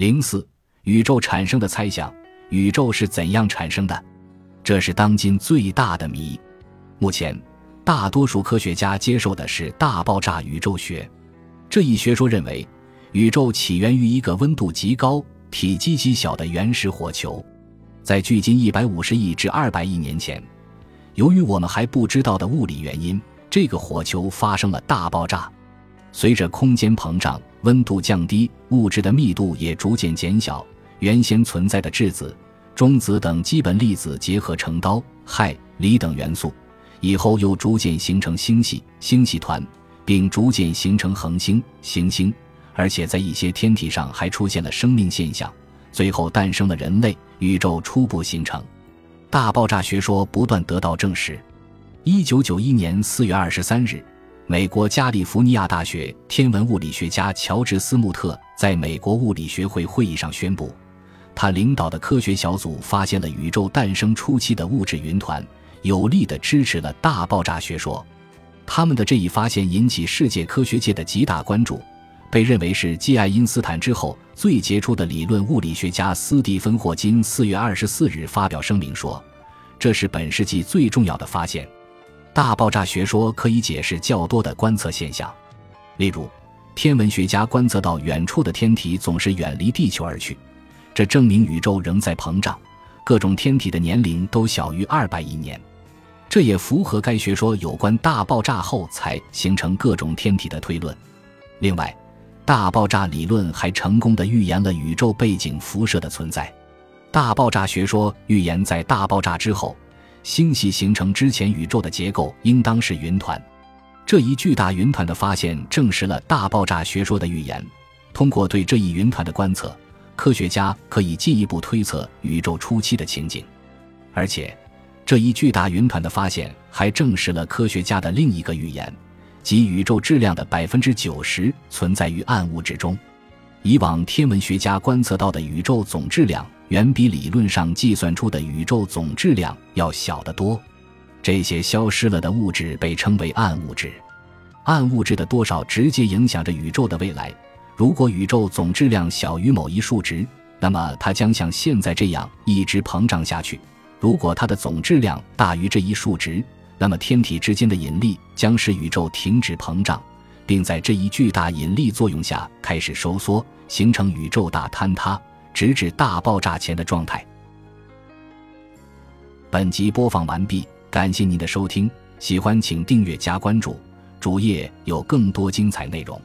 零四，宇宙产生的猜想：宇宙是怎样产生的？这是当今最大的谜。目前，大多数科学家接受的是大爆炸宇宙学。这一学说认为，宇宙起源于一个温度极高、体积极小的原始火球，在距今一百五十亿至二百亿年前，由于我们还不知道的物理原因，这个火球发生了大爆炸。随着空间膨胀、温度降低，物质的密度也逐渐减小，原先存在的质子、中子等基本粒子结合成氘、氦、锂等元素，以后又逐渐形成星系、星系团。并逐渐形成恒星、行星，而且在一些天体上还出现了生命现象，最后诞生了人类，宇宙初步形成。大爆炸学说不断得到证实。一九九一年四月二十三日，美国加利福尼亚大学天文物理学家乔治斯穆特在美国物理学会会议上宣布，他领导的科学小组发现了宇宙诞生初期的物质云团，有力地支持了大爆炸学说。他们的这一发现引起世界科学界的极大关注，被认为是继爱因斯坦之后最杰出的理论物理学家斯蒂芬霍金四月二十四日发表声明说：“这是本世纪最重要的发现。大爆炸学说可以解释较多的观测现象，例如，天文学家观测到远处的天体总是远离地球而去，这证明宇宙仍在膨胀，各种天体的年龄都小于二百亿年。”这也符合该学说有关大爆炸后才形成各种天体的推论。另外，大爆炸理论还成功的预言了宇宙背景辐射的存在。大爆炸学说预言，在大爆炸之后，星系形成之前，宇宙的结构应当是云团。这一巨大云团的发现证实了大爆炸学说的预言。通过对这一云团的观测，科学家可以进一步推测宇宙初期的情景，而且。这一巨大云团的发现还证实了科学家的另一个预言，即宇宙质量的百分之九十存在于暗物质中。以往天文学家观测到的宇宙总质量远比理论上计算出的宇宙总质量要小得多。这些消失了的物质被称为暗物质。暗物质的多少直接影响着宇宙的未来。如果宇宙总质量小于某一数值，那么它将像现在这样一直膨胀下去。如果它的总质量大于这一数值，那么天体之间的引力将使宇宙停止膨胀，并在这一巨大引力作用下开始收缩，形成宇宙大坍塌，直至大爆炸前的状态。本集播放完毕，感谢您的收听，喜欢请订阅加关注，主页有更多精彩内容。